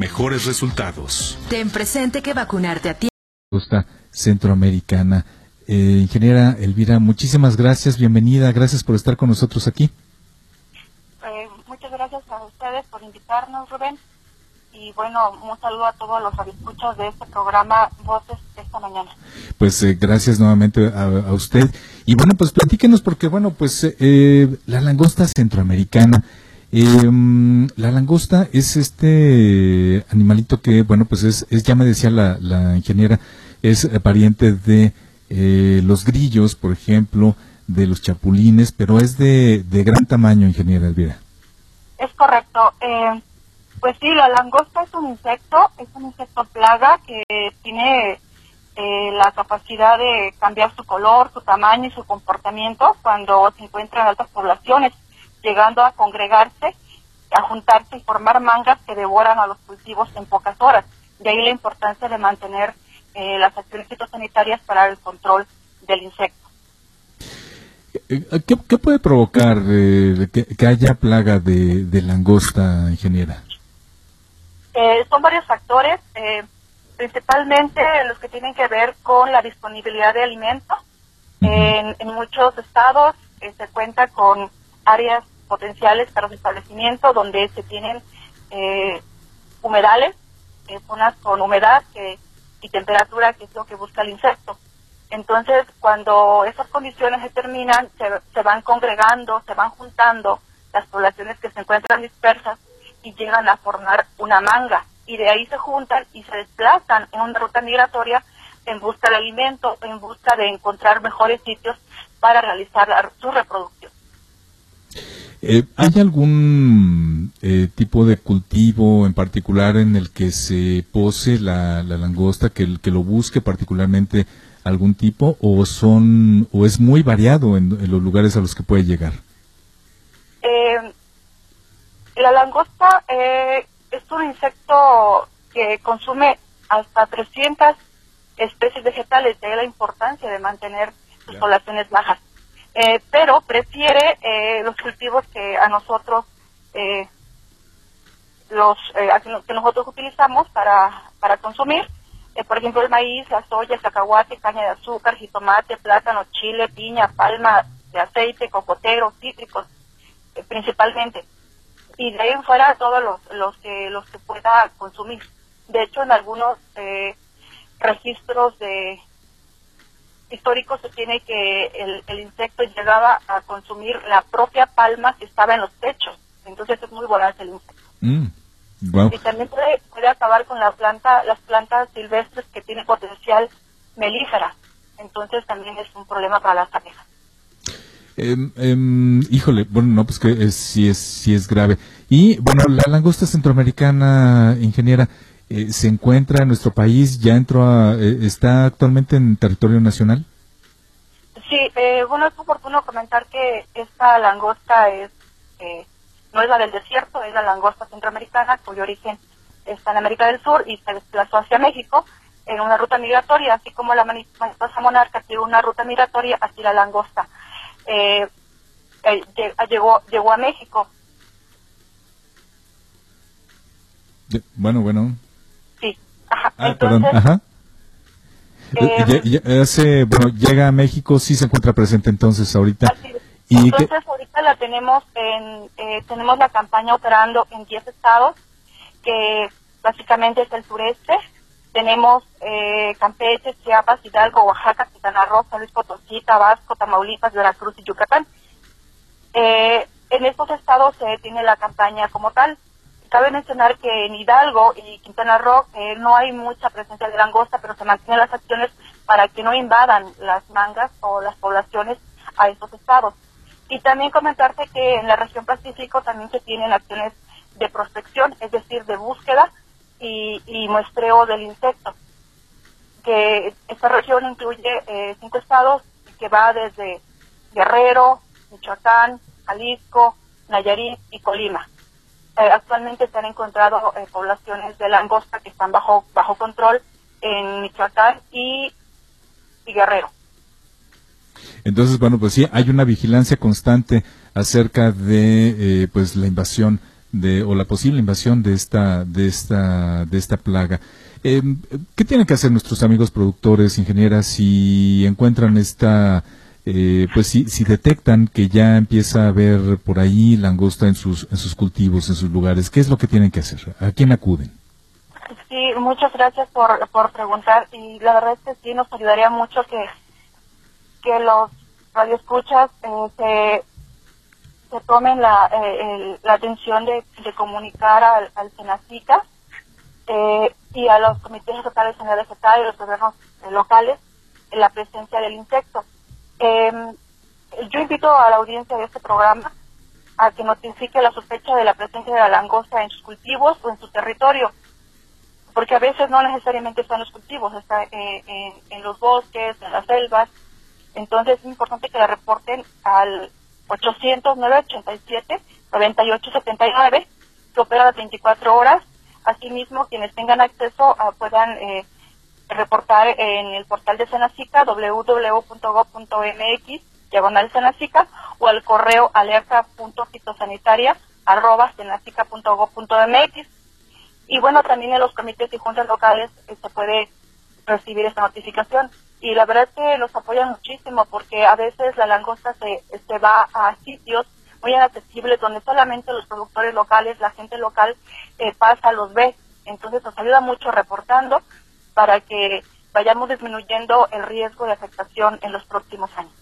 mejores resultados. Ten presente que vacunarte a ti. Costa Centroamericana. Eh, ingeniera Elvira, muchísimas gracias, bienvenida, gracias por estar con nosotros aquí. Eh, muchas gracias a ustedes por invitarnos, Rubén. Y bueno, un saludo a todos los escuchas de este programa Voces esta mañana. Pues eh, gracias nuevamente a, usted. Y bueno, pues platíquenos porque bueno, pues eh, la langosta centroamericana, em, la langosta es este animalito que, bueno, pues es, es ya me decía la, la ingeniera, es pariente de los grillos, por ejemplo, de los chapulines, pero es de, de gran tamaño, ingeniera Elvira. Es correcto. Eh, pues sí, la langosta es un insecto, es un insecto plaga que tiene eh, la capacidad de cambiar su color, su tamaño y su comportamiento cuando se encuentra en altas poblaciones, llegando a congregarse, a juntarse y formar mangas que devoran a los cultivos en pocas horas. De ahí la importancia de mantener eh, las acciones fitosanitarias para el control del insecto. Eh, ¿Qué, puede provocar que, haya plaga de, de langosta, ingeniera? Eh, son varios factores, eh, principalmente los que tienen que ver con la disponibilidad de alimentos. En, muchos estados eh, se cuenta con áreas potenciales para su establecimiento donde se tienen humedales, zonas con humedad que, y temperatura, que es lo que busca el insecto. Entonces, cuando esas condiciones se terminan, se, se van congregando, se van juntando las poblaciones que se encuentran dispersas y llegan a formar una manga y de ahí se juntan y se desplazan en una ruta migratoria en busca de alimento, en busca de encontrar mejores sitios para realizar su reproducción. Eh, ¿Hay algún eh, tipo de cultivo en particular en el que se pose la, langosta, que, que lo busque particularmente algún tipo, o son o es muy variado en, en los lugares a los que puede llegar? Eh, la langosta eh, es un insecto que consume hasta 300 especies vegetales, de ahí la importancia de mantener sus poblaciones bajas. Eh, pero prefiere eh, los cultivos que a nosotros los que nosotros utilizamos para, para consumir, por ejemplo el maíz, la soya, el cacahuate, caña de azúcar, jitomate, plátano, chile, piña, palma de aceite, cocotero, cítricos, principalmente y de ahí fuera todos los, los que los que pueda consumir. De hecho, en algunos eh, registros de históricos se tiene que el, insecto llegaba a consumir la propia palma que estaba en los techos. Entonces es muy voraz el insecto. Mm, y también puede, puede acabar con la planta, las plantas silvestres que tienen potencial melífera. Entonces también es un problema para las abejas. Em, híjole, bueno, no, pues que es, sí, es, sí es grave. Y bueno, la langosta centroamericana, ingeniera, eh, se encuentra en nuestro país, ya entró a, eh, está actualmente en territorio nacional. Sí, eh, bueno, es oportuno comentar que esta langosta es, no es la del desierto, es la langosta centroamericana, cuyo origen está en América del Sur y se desplazó hacia México en una ruta migratoria, así como la mariposa monarca tiene una ruta migratoria hacia la langosta eh, eh llegó, llegó a México. Bueno, bueno. Sí, ajá. Ah, perdón, ajá. Eh, hace, bueno, llega a México, sí se encuentra presente entonces ahorita. Y entonces ahorita la tenemos en, eh, tenemos la campaña operando en 10 estados, que básicamente es el sureste, tenemos eh, Campeche, Chiapas, Hidalgo, Oaxaca, Quintana Roo, Luis Potosí, Tabasco, Tamaulipas, Veracruz y Yucatán. Eh, en estos estados se tiene la campaña como tal. Cabe mencionar que en Hidalgo y Quintana Roo eh, no hay mucha presencia de langosta, pero se mantienen las acciones para que no invadan las mangas o las poblaciones a estos estados. Y también comentarte que en la región Pacífico también se tienen acciones de prospección, es decir, de búsqueda y, muestreo del insecto. Que esta región incluye eh, cinco estados que va desde Guerrero, Michoacán, Jalisco, Nayarit y Colima. Eh, actualmente se han encontrado eh, poblaciones de langosta que están bajo bajo control en Michoacán y, Guerrero. Entonces, bueno, pues sí, hay una vigilancia constante acerca de pues la invasión de o la posible invasión de esta de esta de esta plaga. Eh, ¿Qué tienen que hacer nuestros amigos productores, ingenieras, si encuentran esta, eh, pues si, si detectan que ya empieza a haber por ahí langosta en sus, en sus cultivos, en sus lugares? ¿Qué es lo que tienen que hacer? ¿A quién acuden? Sí, muchas gracias por, por preguntar y la verdad es que sí nos ayudaría mucho que, que los radioescuchas eh, se, se tomen la, eh, la atención de, comunicar al, al Senacica eh, y a los comités estatales sanidad vegetal y los gobiernos eh, locales en la presencia del insecto. Eh, yo invito a la audiencia de este programa a que notifique la sospecha de la presencia de la langosta en sus cultivos o en su territorio, porque a veces no necesariamente están los cultivos, está eh, en, los bosques, en las selvas. Entonces es importante que la reporten al 800-987-9879, que opera las 24 horas Asimismo, quienes tengan acceso uh, puedan eh, reportar en el portal de Senacica, www.gov.mx, diagonal Senacica, o al correo alerta.fitosanitaria arroba senacica.gov.mx. Y bueno, también en los comités y juntas locales eh, se puede recibir esta notificación. Y la verdad es que los apoyan muchísimo porque a veces la langosta se, se va a sitios muy inaccesibles donde solamente los productores locales, la gente local eh, pasa, los ve. Entonces nos ayuda mucho reportando para que vayamos disminuyendo el riesgo de afectación en los próximos años.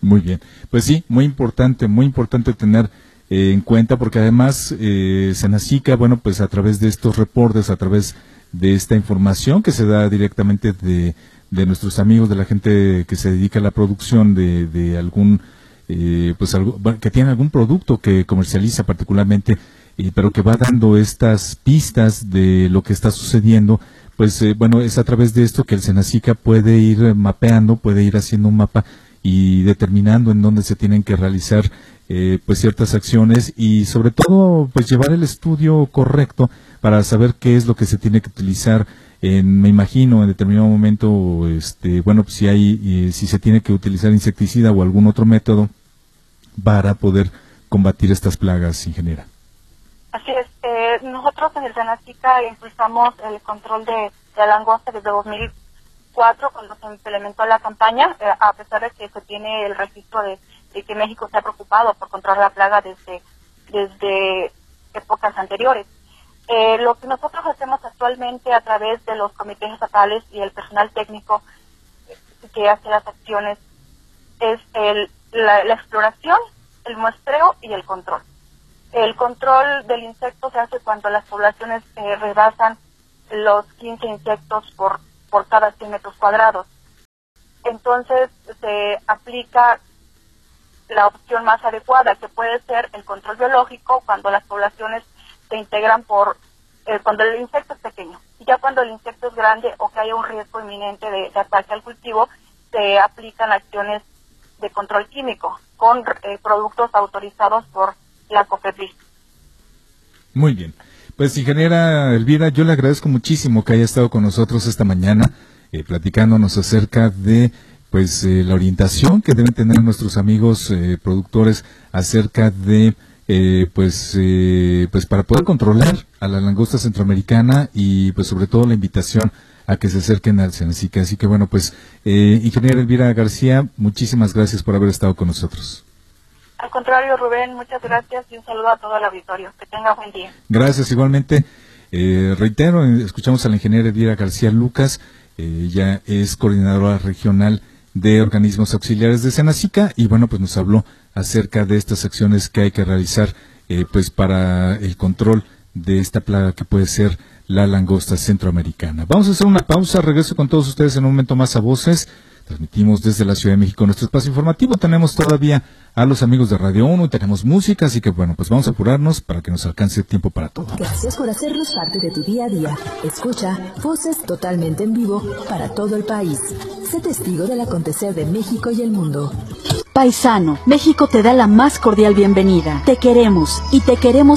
Muy bien, pues sí, muy importante, muy importante tener eh, en cuenta porque además eh, Senacica, bueno, pues a través de estos reportes, a través de esta información que se da directamente de, de nuestros amigos, de la gente que se dedica a la producción de, de algún eh, pues algo, que tiene algún producto que comercializa particularmente, eh, pero que va dando estas pistas de lo que está sucediendo, pues eh, bueno, es a través de esto que el Senacica puede ir mapeando, puede ir haciendo un mapa y determinando en dónde se tienen que realizar eh, pues ciertas acciones y sobre todo pues llevar el estudio correcto para saber qué es lo que se tiene que utilizar en, me imagino en determinado momento este bueno pues si hay si se tiene que utilizar insecticida o algún otro método para poder combatir estas plagas, ingeniera. Así es. Eh, nosotros en el Senacica impulsamos el control de, la langosta desde 2004, cuando se implementó la campaña, eh, a pesar de que se tiene el registro de, que México se ha preocupado por controlar la plaga desde, desde épocas anteriores. Eh, lo que nosotros hacemos actualmente a través de los comités estatales y el personal técnico que hace las acciones es el la, exploración, el muestreo y el control. El control del insecto se hace cuando las poblaciones eh, rebasan los 15 insectos por, por cada 100 metros cuadrados. Entonces se aplica la opción más adecuada, que puede ser el control biológico cuando las poblaciones se integran por eh, cuando el insecto es pequeño. Y ya cuando el insecto es grande o que haya un riesgo inminente de, de ataque al cultivo, se aplican acciones de control químico con eh, productos autorizados por la COFEPRIS. Muy bien. Pues ingeniera Elvira, yo le agradezco muchísimo que haya estado con nosotros esta mañana eh, platicándonos acerca de pues eh, la orientación que deben tener nuestros amigos productores acerca de pues pues para poder controlar a la langosta centroamericana y pues sobre todo la invitación a que se acerquen al Senacica. Así que bueno, pues, eh, ingeniera Elvira García, muchísimas gracias por haber estado con nosotros. Al contrario, Rubén, muchas gracias y un saludo a todo el auditorio. Que tenga buen día. Gracias, igualmente. Eh, reitero, escuchamos a la ingeniera Elvira García Lucas, eh, ella es coordinadora regional de organismos auxiliares de Senacica y bueno, pues nos habló acerca de estas acciones que hay que realizar eh, pues para el control de esta plaga que puede ser la langosta centroamericana. Vamos a hacer una pausa, regreso con todos ustedes en un momento más a voces. Transmitimos desde la Ciudad de México nuestro espacio informativo. Tenemos todavía a los amigos de Radio 1 y tenemos música, así que bueno, pues vamos a apurarnos para que nos alcance tiempo para todo. Gracias por hacernos parte de tu día a día. Escucha voces totalmente en vivo para todo el país. Sé testigo del acontecer de México y el mundo. Paisano, México te da la más cordial bienvenida. Te queremos y te queremos